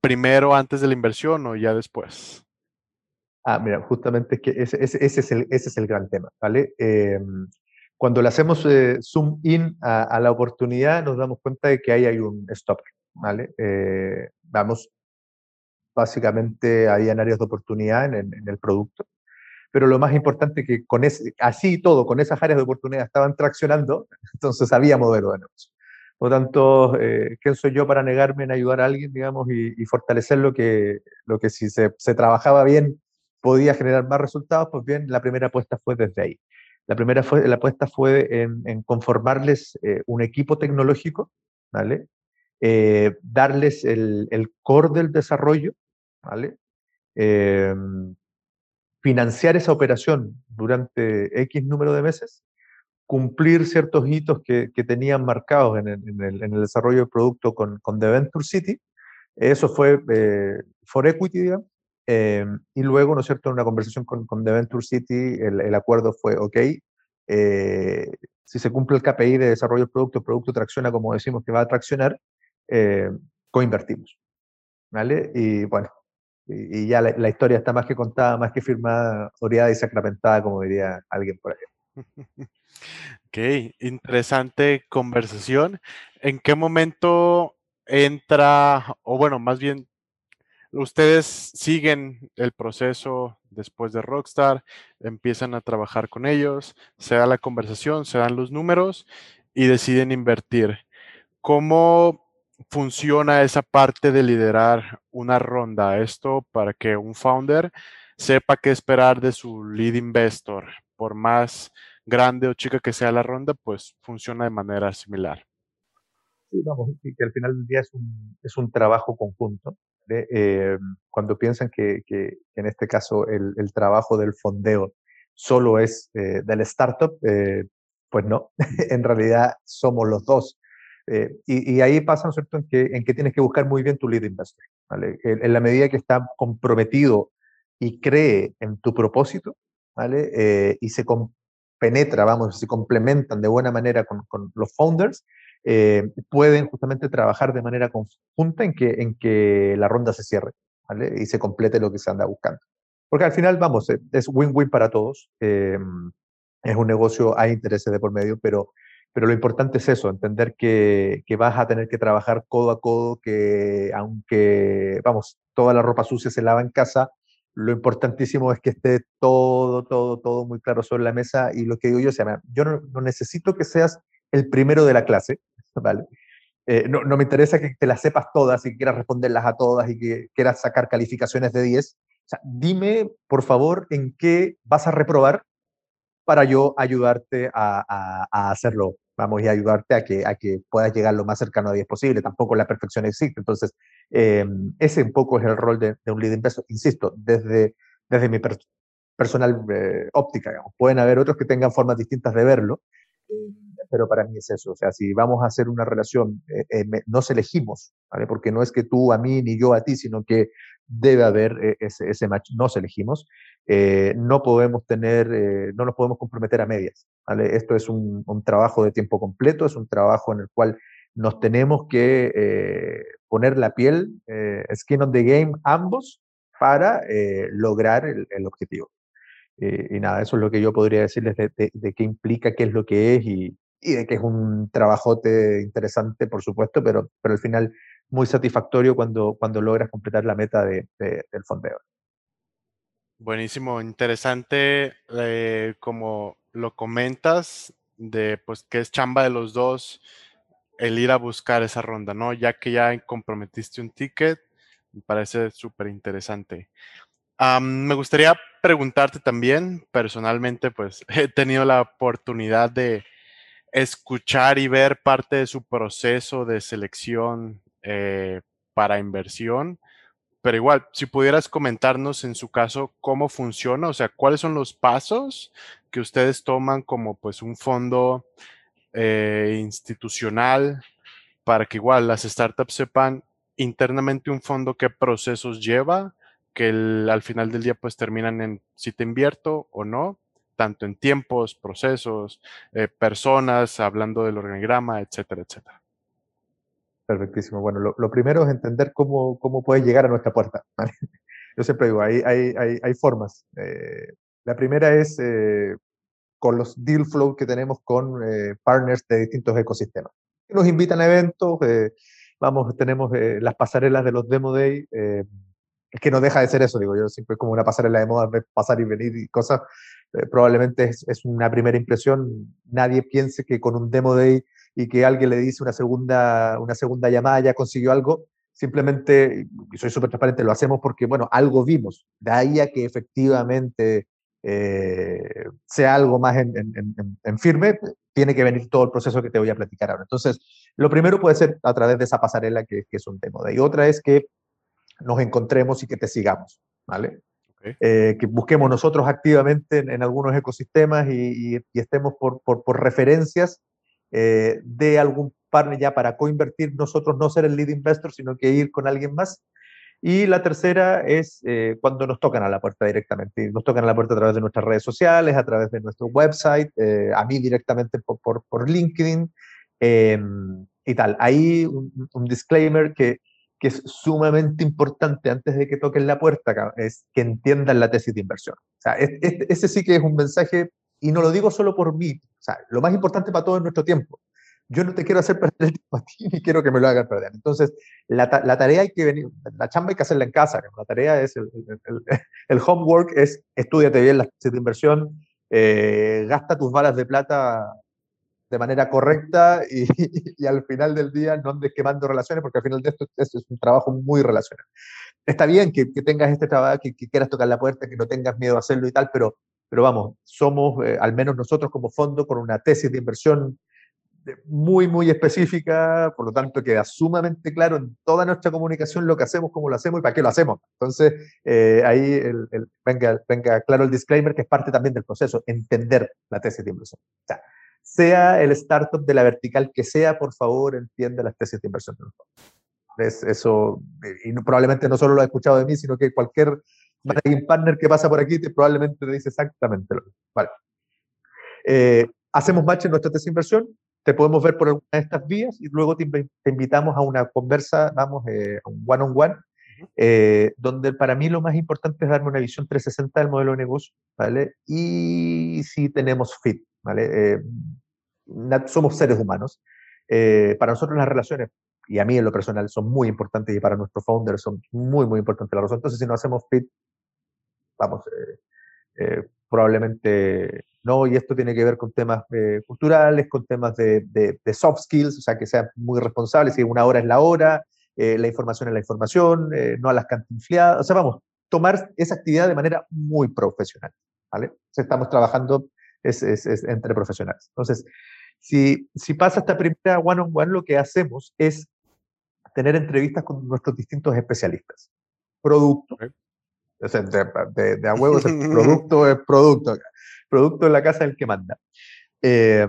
primero antes de la inversión o ya después? Ah, mira, justamente es que ese, es, el, ese es el gran tema, ¿vale? Em, cuando le hacemos eh, zoom in a, la oportunidad, nos damos cuenta de que ahí hay un stop, ¿vale? Eh, vamos, básicamente habían áreas de oportunidad en, el producto, pero lo más importante que con ese, así y todo, con esas áreas de oportunidad estaban traccionando, entonces había modelo de negocio. Por lo tanto, eh, ¿quién soy yo para negarme en ayudar a alguien, digamos, y, fortalecer lo que, lo que si se, se, trabajaba bien podía generar más resultados? Pues bien, la primera apuesta fue desde ahí. La primera fue, la apuesta fue en, conformarles eh, un equipo tecnológico. Eh, darles el, core del desarrollo. Em, financiar esa operación durante X número de meses, cumplir ciertos hitos que, tenían marcados en el, desarrollo del producto con, con The Venture City. Eso fue eh, for equity, digamos. Em, y luego, ¿no es cierto?, en una conversación con, con The Venture City, el, acuerdo fue, ok, eh, si se cumple el KPI de desarrollo del producto, el producto tracciona como decimos que va a traccionar, eh, coinvertimos. ¿Vale? Y bueno, y, ya la, historia está más que contada, más que firmada, oreada y sacramentada, como diría alguien por ahí. Ok, interesante conversación. ¿En qué momento entra, o bueno, más bien ustedes siguen el proceso después de Rockstar, empiezan a trabajar con ellos, se da la conversación, se dan los números y deciden invertir. ¿Cómo funciona esa parte de liderar una ronda? Esto para que un founder sepa qué esperar de su lead investor. Por más grande o chica que sea la ronda, pues funciona de manera similar. Sí, vamos, que al final del día es un, es un trabajo conjunto. Eh, cuando piensan que, en este caso el, trabajo del fondeo solo es eh, del startup, eh, pues no, en realidad somos los dos. Y, ahí pasa, ¿no cierto?, en que, en que tienes que buscar muy bien tu lead investor. ¿vale? En, la medida que está comprometido y cree en tu propósito, ¿vale? y se penetra, vamos, se complementan de buena manera con, con los founders, eh, pueden justamente trabajar de manera conjunta en que, en que la ronda se cierre ¿vale? y se complete lo que se anda buscando. Porque al final, vamos, eh, es win-win para todos. Eh, es un negocio, hay intereses de por medio, pero, pero lo importante es eso, entender que, que, vas a tener que trabajar codo a codo, que aunque, vamos, toda la ropa sucia se lava en casa, lo importantísimo es que esté todo, todo, todo muy claro sobre la mesa y lo que digo yo, o sea, yo no, no necesito que seas el primero de la clase, Eh, no, me interesa que te las sepas todas y quieras responderlas a todas y que quieras sacar calificaciones de 10. O sea, dime, por favor, en qué vas a reprobar para yo ayudarte a, hacerlo, vamos, y ayudarte a que, a que puedas llegar lo más cercano a 10 posible. Tampoco la perfección existe. Entonces, ese un poco es el rol de, un lead investor, insisto, desde, mi personal óptica, digamos. Pueden haber otros que tengan formas distintas de verlo, pero para mí es eso. O sea, si vamos a hacer una relación, eh, eh, nos elegimos, ¿vale? Porque no es que tú a mí ni yo a ti, sino que debe haber eh, ese, ese, match, nos elegimos. no podemos tener, no nos podemos comprometer a medias, ¿vale? Esto es un, un, trabajo de tiempo completo, es un trabajo en el cual nos tenemos que poner la piel, skin on the game, ambos, para lograr el, el objetivo. y nada, eso es lo que yo podría decirles de, de, de, qué implica, qué es lo que es y, y de que es un trabajote interesante, por supuesto, pero, pero al final muy satisfactorio cuando, cuando logras completar la meta de, del fondeo. Buenísimo, interesante eh, como lo comentas, de pues que es chamba de los dos el ir a buscar esa ronda, ¿no? Ya que ya comprometiste un ticket, me parece súper interesante. me gustaría preguntarte también, personalmente, pues he tenido la oportunidad de, escuchar y ver parte de su proceso de selección eh, para inversión. Pero igual, si pudieras comentarnos en su caso cómo funciona, o sea, cuáles son los pasos que ustedes toman como pues un fondo eh, institucional para que igual las startups sepan internamente un fondo qué procesos lleva, que al final del día pues terminan en si te invierto o no, tanto en tiempos, procesos, eh, personas, hablando del organigrama, etcétera, etcétera. Perfectísimo. Bueno, lo, primero es entender cómo, cómo puedes llegar a nuestra puerta. Yo siempre digo, hay, hay, hay, hay formas. Eh, la primera es eh, con los deal flow que tenemos con partners de distintos ecosistemas. Nos invitan a eventos, vamos, tenemos las pasarelas de los Demo Day, es que no deja de ser eso, digo yo, siempre como una pasarela de moda, pasar y venir y cosas, eh, probablemente es, una primera impresión, nadie piense que con un demo day y que alguien le dice una segunda, una segunda llamada ya consiguió algo, simplemente, y soy súper transparente, lo hacemos porque, bueno, algo vimos, de ahí a que efectivamente eh, sea algo más en, firme, tiene que venir todo el proceso que te voy a platicar ahora. Entonces, lo primero puede ser a través de esa pasarela que, que es un demo day. Otra es que nos encontremos y que te sigamos, ¿vale? Eh, que busquemos nosotros activamente en, algunos ecosistemas y, estemos por, por, por referencias eh, de algún partner ya para coinvertir, nosotros no ser el lead investor, sino que ir con alguien más. Y la tercera es eh, cuando nos tocan a la puerta directamente. Nos tocan a la puerta a través de nuestras redes sociales, a través de nuestro website, a mí directamente por, por, por LinkedIn em, y tal. Ahí un, un disclaimer que que es sumamente importante antes de que toquen la puerta, es que entiendan la tesis de inversión. O sea, ese sí que es un mensaje, y no lo digo solo por mí, o sea, lo más importante para todo es nuestro tiempo. Yo no te quiero hacer perder el tiempo a ti, ni quiero que me lo hagan perder. Entonces, la, la tarea hay que venir, la chamba hay que hacerla en casa. La tarea es, el, el, el homework es, estudiate bien la tesis de inversión, eh, gasta tus balas de plata de manera correcta y, y, al final del día no andes quemando relaciones, porque al final de esto, esto es un trabajo muy relacional. Está bien que, que tengas este trabajo, que, que, quieras tocar la puerta, que no tengas miedo a hacerlo y tal, pero, pero vamos, somos, eh, al menos nosotros como fondo, con una tesis de inversión muy, muy específica, por lo tanto queda sumamente claro en toda nuestra comunicación lo que hacemos, cómo lo hacemos y para qué lo hacemos. Entonces, eh, ahí el, el, venga, venga claro el disclaimer, que es parte también del proceso, entender la tesis de inversión. O sea, sea el startup de la vertical que sea, por favor, entienda las tesis de inversión Es eso, y probablemente no solo lo ha escuchado de mí, sino que cualquier partner que pasa por aquí te, probablemente te dice exactamente lo mismo. Vale. Eh, hacemos match en nuestra tesis de inversión, te podemos ver por alguna de estas vías y luego te, invitamos a una conversa, vamos, eh, un one-on-one, eh, donde para mí lo más importante es darme una visión 360 del modelo de negocio, ¿vale? Y si tenemos fit, ¿vale? Eh, somos seres humanos. Eh, para nosotros las relaciones, y a mí en lo personal, son muy importantes y para nuestros founders son muy, muy importantes la razón. Entonces, si no hacemos fit, vamos, eh, probablemente no, y esto tiene que ver con temas culturales, con temas de, de, de, soft skills, o sea, que sean muy responsables, si una hora es la hora, la información es la información, no a las cantinfliadas, o sea, vamos, tomar esa actividad de manera muy profesional, ¿vale? Estamos trabajando es, es, entre profesionales. Entonces, si, si pasa esta primera one-on-one, lo que hacemos es tener entrevistas con nuestros distintos especialistas. Producto. O sea, de, de, a huevos, el producto es producto. Producto en la casa del que manda. Eh,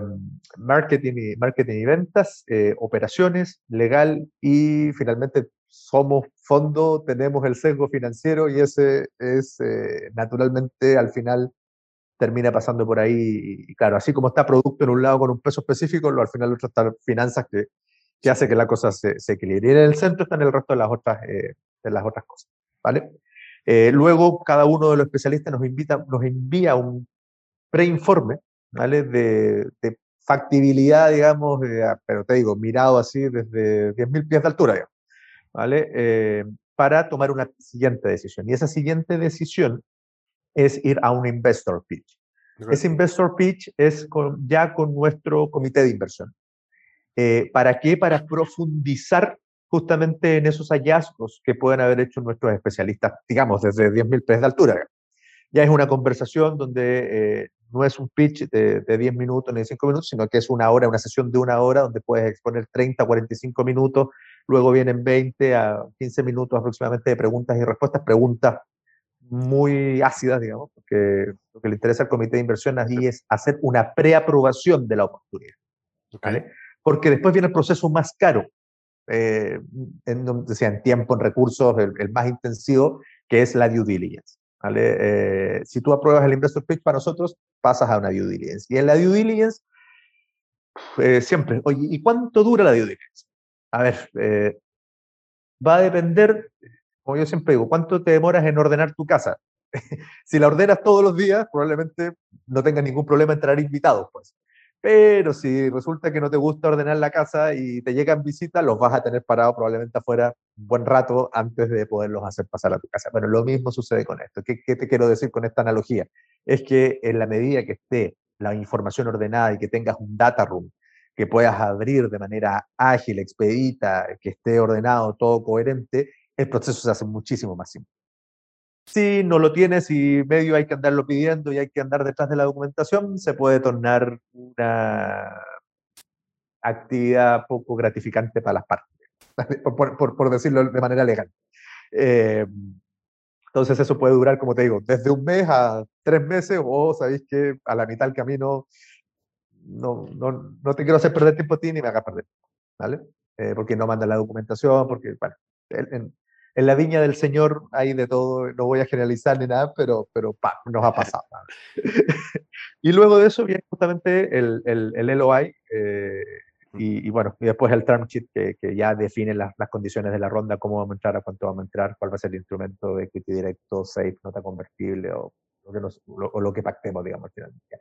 marketing, y, marketing y ventas, eh, operaciones, legal y finalmente somos fondo, tenemos el sesgo financiero y ese es eh, naturalmente al final termina pasando por ahí. Y claro, así como está producto en un lado con un peso específico, lo, al final otro está finanzas que, que hace que la cosa se, se, equilibre. Y en el centro están el resto de las otras, de las otras cosas. ¿vale? luego, cada uno de los especialistas nos, invita, nos envía un preinforme ¿vale? De, factibilidad, digamos, ah, pero te digo, mirado así desde 10.000 pies de altura, ¿vale? Eh, para tomar una siguiente decisión. Y esa siguiente decisión es ir a un investor pitch. Ese investor pitch es con, ya con nuestro comité de inversión. Eh, ¿Para qué? Para profundizar justamente en esos hallazgos que pueden haber hecho nuestros especialistas, digamos, desde 10.000 pies de altura. Ya es una conversación donde eh, no es un pitch de, de, 10 minutos ni de 5 minutos, sino que es una hora, una sesión de una hora donde puedes exponer 30, 45 minutos, luego vienen 20 a 15 minutos aproximadamente de preguntas y respuestas, preguntas muy ácidas, digamos, porque lo que le interesa al comité de inversión allí es hacer una preaprobación de la oportunidad. ¿vale? Porque después viene el proceso más caro, eh, en, donde sea, en tiempo, en recursos, el, el más intensivo, que es la due diligence. ¿vale? Eh, si tú apruebas el investor pitch para nosotros, pasas a una due diligence. Y en la due diligence, eh, siempre, oye, ¿y cuánto dura la due diligence? A ver, eh, va a depender, como yo siempre digo, ¿cuánto te demoras en ordenar tu casa? si la ordenas todos los días, probablemente no tengas ningún problema en traer invitados, pues. Pero si resulta que no te gusta ordenar la casa y te llegan visitas, los vas a tener parados probablemente afuera un buen rato antes de poderlos hacer pasar a tu casa. Bueno, lo mismo sucede con esto. ¿Qué, ¿Qué, te quiero decir con esta analogía? Es que en la medida que esté la información ordenada y que tengas un data room que puedas abrir de manera ágil, expedita, que esté ordenado, todo coherente, el proceso se hace muchísimo más simple. Si no lo tienes y medio hay que andarlo pidiendo y hay que andar detrás de la documentación, se puede tornar una actividad poco gratificante para las partes, por, por, por decirlo de manera legal. Eh, entonces eso puede durar, como te digo, desde un mes a tres meses o sabéis que a la mitad del camino no, no, no te quiero hacer perder tiempo a ti ni me hagas perder, ¿vale? Eh, porque no manda la documentación, porque, bueno, en, en la viña del Señor hay de todo, no voy a generalizar ni nada, pero, pero nos ha pasado. y luego de eso viene justamente el, el, el LOI eh, y, y, bueno, y después el term sheet que, que ya define las, las, condiciones de la ronda, cómo vamos a entrar, a cuánto vamos a entrar, cuál va a ser el instrumento de equity directo, safe, nota convertible o que, nos, lo, o lo que pactemos, digamos, finalmente.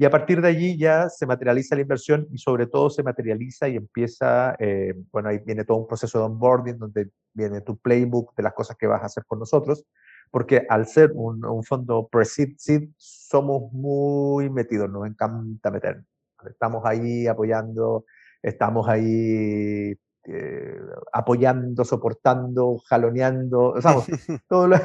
Y a partir de allí ya se materializa la inversión y sobre todo se materializa y empieza, eh, bueno, ahí viene todo un proceso de onboarding donde viene tu playbook de las cosas que vas a hacer con nosotros, porque al ser un, un fondo pre-seed, somos muy metidos, nos encanta meter. Estamos ahí apoyando, estamos ahí eh, apoyando, soportando, jaloneando, todo, lo,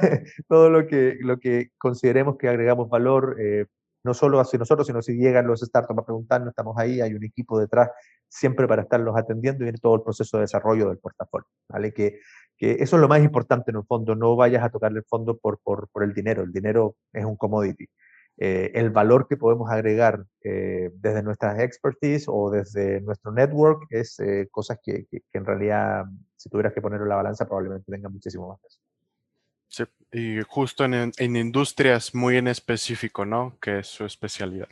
todo lo, que, lo que consideremos que agregamos valor, eh, no solo hacia nosotros, sino si llegan los startups a preguntarnos, estamos ahí, hay un equipo detrás siempre para estarlos atendiendo y viene todo el proceso de desarrollo del portafolio, ¿vale? Que, que eso es lo más importante en un fondo, no vayas a tocarle el fondo por, por, por el dinero, el dinero es un commodity. Eh, el valor que podemos agregar eh, desde nuestras expertise o desde nuestro network es eh, cosas que, que, que, en realidad, si tuvieras que ponerlo en la balanza, probablemente tenga muchísimo más peso. Sí, y justo en, en, industrias muy en específico, ¿no? Que es su especialidad.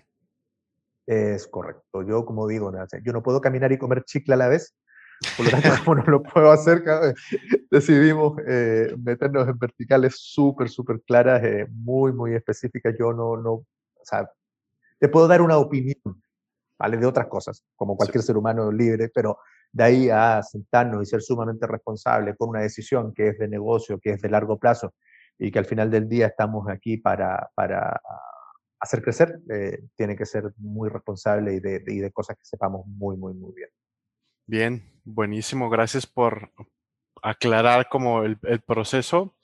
Es correcto. Yo, como digo, yo no puedo caminar y comer chicle a la vez. Por lo tanto, como no lo puedo hacer, decidimos eh, meternos en verticales súper, súper claras, eh, muy, muy específicas. Yo no, no, o sea, te puedo dar una opinión, ¿vale? De otras cosas, como cualquier sí. ser humano libre, pero de ahí a sentarnos y ser sumamente responsables con una decisión que es de negocio, que es de largo plazo y que al final del día estamos aquí para, para hacer crecer, eh, tiene que ser muy responsable y de, y de, cosas que sepamos muy, muy, muy bien. Bien, buenísimo. Gracias por aclarar como el, el proceso.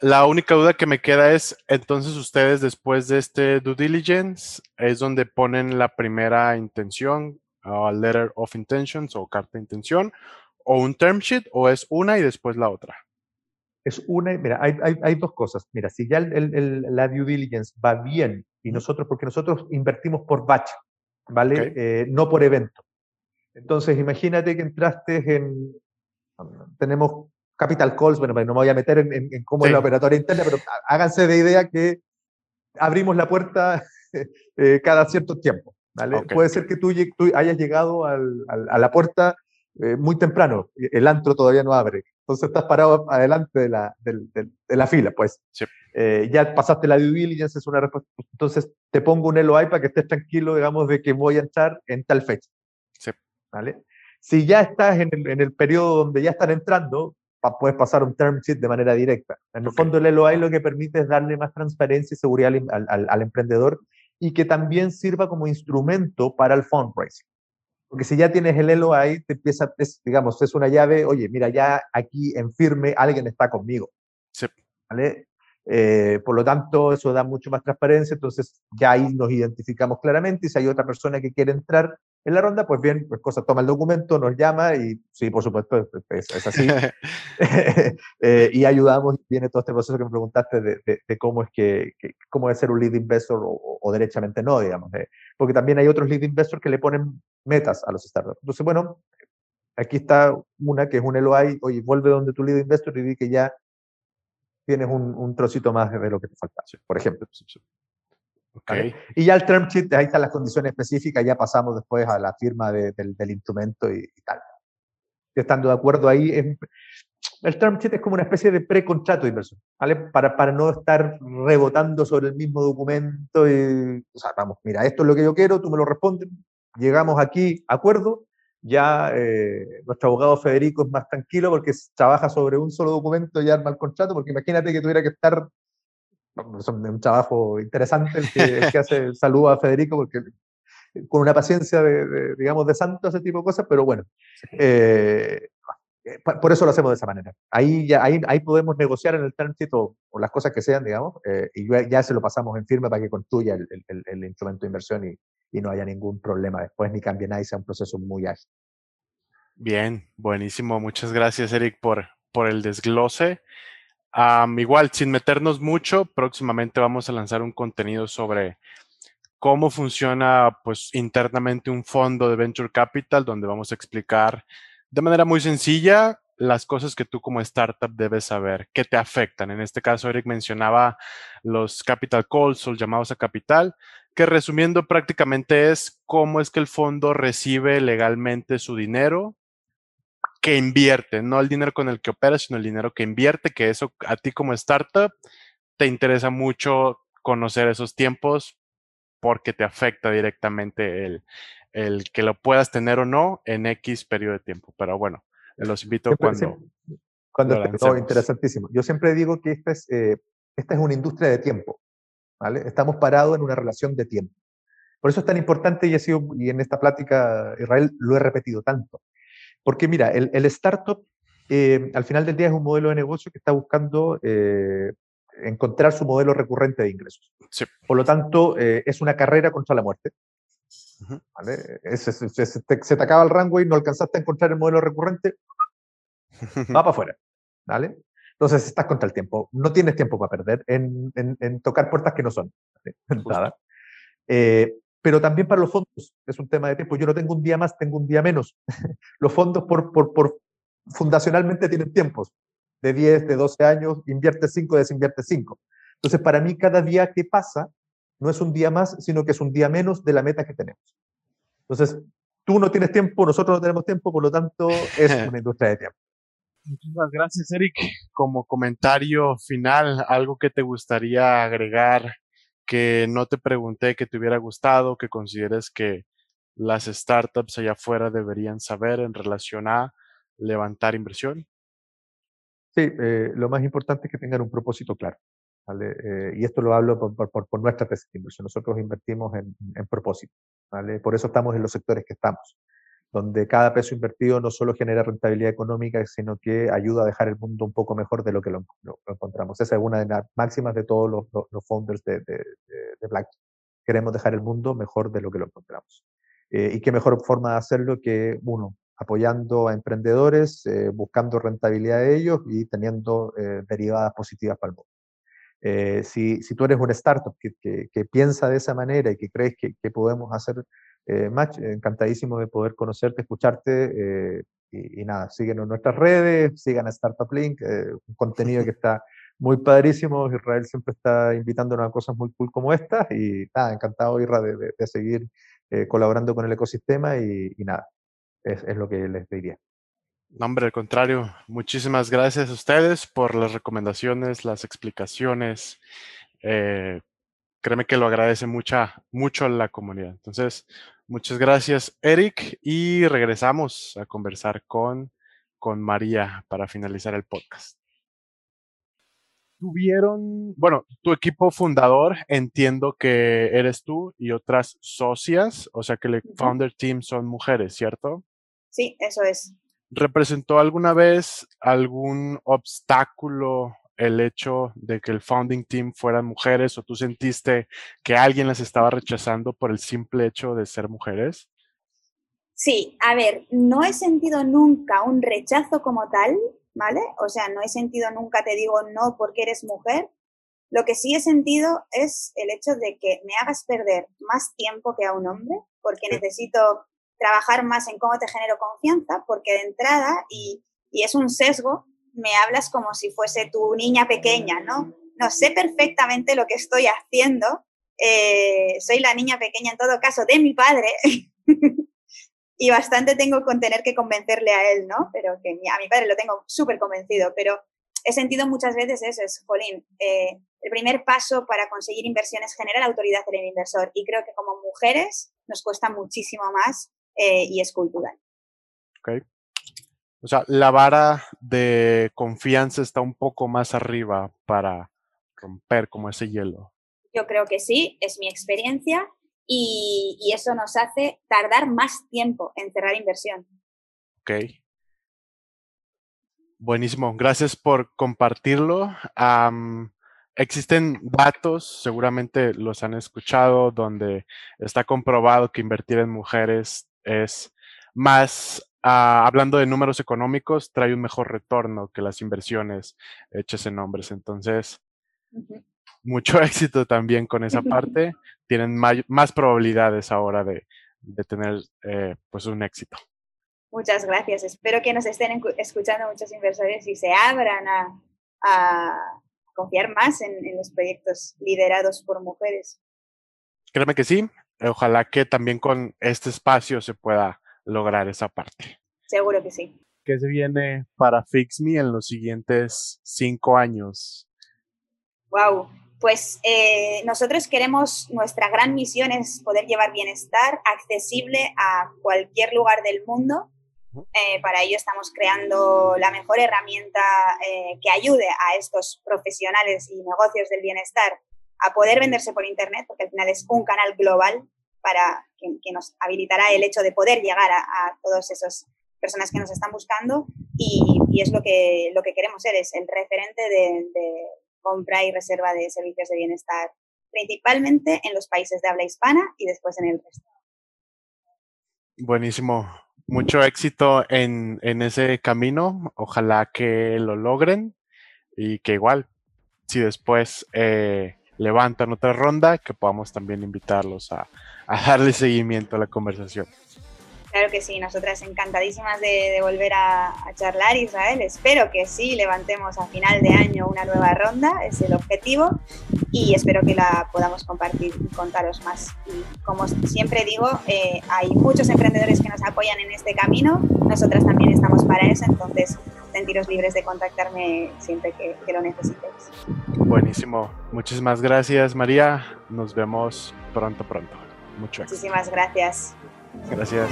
La única duda que me queda es, entonces ustedes después de este due diligence es donde ponen la primera intención, uh, letter of intentions o carta de intención, o un term sheet o es una y después la otra? Es una, mira, hay, hay, hay dos cosas. Mira, si ya el, el, la due diligence va bien y nosotros, porque nosotros invertimos por batch, ¿vale? Eh, no por evento. Entonces, imagínate que entraste en, tenemos capital calls, bueno, no me voy a meter en, en, cómo es la operatoria interna, pero háganse de idea que abrimos la puerta eh, cada cierto tiempo. ¿Vale? Puede ser que tú, tú hayas llegado al, a la puerta eh, muy temprano, el antro todavía no abre, entonces estás parado adelante de la, de, de, la fila, pues. Eh, ya pasaste la due diligence, es una respuesta. Entonces te pongo un LOI para que estés tranquilo, digamos, de que voy a entrar en tal fecha. ¿Vale? Si ya estás en el, en el periodo donde ya están entrando, puedes pasar un term sheet de manera directa. En el fondo, el LOI lo que permite es darle más transparencia y seguridad al, al, al, emprendedor y que también sirva como instrumento para el fundraising. Porque si ya tienes el LOI, te empieza, es, digamos, es una llave, oye, mira, ya aquí en firme alguien está conmigo. Sí. ¿Vale? Eh, por lo tanto, eso da mucho más transparencia, entonces ya ahí nos identificamos claramente y si hay otra persona que quiere entrar en la ronda, pues bien, pues cosa, toma el documento, nos llama y sí, por supuesto, es, así. eh, y ayudamos, viene todo este proceso que me preguntaste de, de, cómo es que, cómo es ser un lead investor o, o derechamente no, digamos, porque también hay otros lead investors que le ponen metas a los startups. Entonces, bueno, aquí está una que es un LOI, oye, vuelve donde tu lead investor y di que ya tienes un, un trocito más de lo que te falta, por ejemplo. Okay. Y ya el term sheet, ahí están las condiciones específicas, ya pasamos después a la firma de, del, del, instrumento y, y, tal. Estando de acuerdo ahí, el term sheet es como una especie de precontrato de inversión, ¿vale? Para, para no estar rebotando sobre el mismo documento y, o sea, vamos, mira, esto es lo que yo quiero, tú me lo respondes, llegamos aquí, acuerdo, ya eh, nuestro abogado Federico es más tranquilo porque trabaja sobre un solo documento y arma el contrato, porque imagínate que tuviera que estar, es un trabajo interesante el que, que hace, saludo a Federico porque con una paciencia de, digamos, de santo, ese tipo de cosas, pero bueno, eh, por eso lo hacemos de esa manera. Ahí, ya, ahí, ahí podemos negociar en el tránsito o, las cosas que sean, digamos, eh, y ya se lo pasamos en firme para que construya el, el, el instrumento de inversión y, y no haya ningún problema después ni cambie nada y sea un proceso muy ágil. Bien, buenísimo. Muchas gracias, Eric, por, por el desglose. Igual, sin meternos mucho, próximamente vamos a lanzar un contenido sobre cómo funciona pues, internamente un fondo de Venture Capital, donde vamos a explicar de manera muy sencilla las cosas que tú como startup debes saber, que te afectan. En este caso, Eric mencionaba los capital calls o llamados a capital, que resumiendo prácticamente es cómo es que el fondo recibe legalmente su dinero que invierte, no el dinero con el que opera, sino el dinero que invierte, que eso a ti como startup te interesa mucho conocer esos tiempos porque te afecta directamente el, el que lo puedas tener o no en X periodo de tiempo. Pero bueno, los invito cuando... cuando interesantísimo. Yo siempre digo que esta es, eh, esta es una industria de tiempo. Estamos parados en una relación de tiempo. Por eso es tan importante y, sido, y en esta plática, Israel, lo he repetido tanto. Porque mira, el, el startup eh, al final del día es un modelo de negocio que está buscando eh, encontrar su modelo recurrente de ingresos. Sí. Por lo tanto, eh, es una carrera contra la muerte. ¿vale? es, es, es, se, te, se, te, acaba el rango y no alcanzaste a encontrar el modelo recurrente, va para afuera. ¿vale? Entonces estás contra el tiempo. No tienes tiempo para perder en, en, en tocar puertas que no son. Nada. Eh, pero también para los fondos es un tema de tiempo. Yo no tengo un día más, tengo un día menos. los fondos por, por, por fundacionalmente tienen tiempos de 10, de 12 años, invierte 5, desinvierte 5. Entonces, para mí, cada día que pasa no es un día más, sino que es un día menos de la meta que tenemos. Entonces, tú no tienes tiempo, nosotros no tenemos tiempo, por lo tanto, es una industria de tiempo. Muchas gracias, Eric. Como comentario final, algo que te gustaría agregar, que no te pregunté, que te hubiera gustado, que consideres que las startups allá afuera deberían saber en relación a levantar inversión. Sí, eh, lo más importante es que tengan un propósito claro. Eh, y esto lo hablo por, nuestra tesis de inversión. Nosotros invertimos en, en propósito. ¿vale? Por eso estamos en los sectores que estamos donde cada peso invertido no solo genera rentabilidad económica, sino que ayuda a dejar el mundo un poco mejor de lo que lo, lo, lo encontramos. Esa es una de las máximas de todos los, los, los founders de, de, de, Black. Queremos dejar el mundo mejor de lo que lo encontramos. Eh, y qué mejor forma de hacerlo que, uno, apoyando a emprendedores, buscando rentabilidad de ellos y teniendo derivadas positivas para el mundo. Si, si, tú eres una startup que, que, piensa de esa manera y que crees que, que podemos hacer match, encantadísimo de poder conocerte, escucharte y, nada, síguenos en nuestras redes, sigan a Startup Link, un contenido que está muy padrísimo. Israel siempre está invitándonos a cosas muy cool como estas y nada, encantado, Irra, de, de, seguir eh, colaborando con el ecosistema y, nada, es, es, lo que les diría. No, hombre, al contrario, muchísimas gracias a ustedes por las recomendaciones, las explicaciones. Eh, créeme que lo agradece mucha, mucho la comunidad. Entonces, muchas gracias, Eric, y regresamos a conversar con, con María para finalizar el podcast tuvieron, bueno, tu equipo fundador, entiendo que eres tú y otras socias, o sea que el founder team son mujeres, ¿cierto? Sí, eso es. ¿Representó alguna vez algún obstáculo el hecho de que el founding team fueran mujeres o tú sentiste que alguien las estaba rechazando por el simple hecho de ser mujeres? Sí, a ver, no he sentido nunca un rechazo como tal, ¿vale? O sea, no he sentido nunca te digo no porque eres mujer. Lo que sí he sentido es el hecho de que me hagas perder más tiempo que a un hombre, porque necesito trabajar más en cómo te genero confianza, porque de entrada, y, y es un sesgo, me hablas como si fuese tu niña pequeña, ¿no? No sé perfectamente lo que estoy haciendo. Eh, soy la niña pequeña en todo caso de mi padre. y bastante tengo con tener que convencerle a él, ¿no? Pero que a mi padre lo tengo súper convencido, pero he sentido muchas veces eso, es, Jolín, eh, el primer paso para conseguir inversiones genera la autoridad del inversor y creo que como mujeres nos cuesta muchísimo más eh, y es cultural. Ok. O sea, la vara de confianza está un poco más arriba para romper como ese hielo. Yo creo que sí, es mi experiencia y, eso nos hace tardar más tiempo en cerrar inversión. Ok. Buenísimo, gracias por compartirlo. existen datos, seguramente los han escuchado, donde está comprobado que invertir en mujeres es más, ah, hablando de números económicos, trae un mejor retorno que las inversiones hechas en hombres. Entonces, mucho éxito también con esa parte. Tienen más probabilidades ahora de, tener eh, pues un éxito. Muchas gracias. Espero que nos estén escuchando muchos inversores y se abran a, confiar más en, los proyectos liderados por mujeres. Créeme que sí. Ojalá que también con este espacio se pueda lograr esa parte. Seguro que sí. ¿Qué se viene para FixMe en los siguientes cinco años? Wow, pues eh, nosotros queremos, nuestra gran misión es poder llevar bienestar accesible a cualquier lugar del mundo. Eh, para ello estamos creando la mejor herramienta eh, que ayude a estos profesionales y negocios del bienestar a poder venderse por Internet, porque al final es un canal global para que, nos habilitará el hecho de poder llegar a, a todas esas personas que nos están buscando y, es lo que, lo que queremos ser, es el referente de compra y reserva de servicios de bienestar, principalmente en los países de habla hispana y después en el resto. Buenísimo. Mucho éxito en, ese camino. Ojalá que lo logren y que igual, si después eh, levantan otra ronda, que podamos también invitarlos a darle seguimiento a la conversación. Claro que sí, nosotras encantadísimas de, volver a, charlar, Israel. Espero que sí levantemos a final de año una nueva ronda, es el objetivo, y espero que la podamos compartir y contaros más. Y como siempre digo, eh, hay muchos emprendedores que nos apoyan en este camino, nosotras también estamos para eso, entonces sentiros libres de contactarme siempre que, que lo necesitéis. Buenísimo, muchísimas gracias María, nos vemos pronto, pronto. Mucho Muchísimas gracias. Gracias.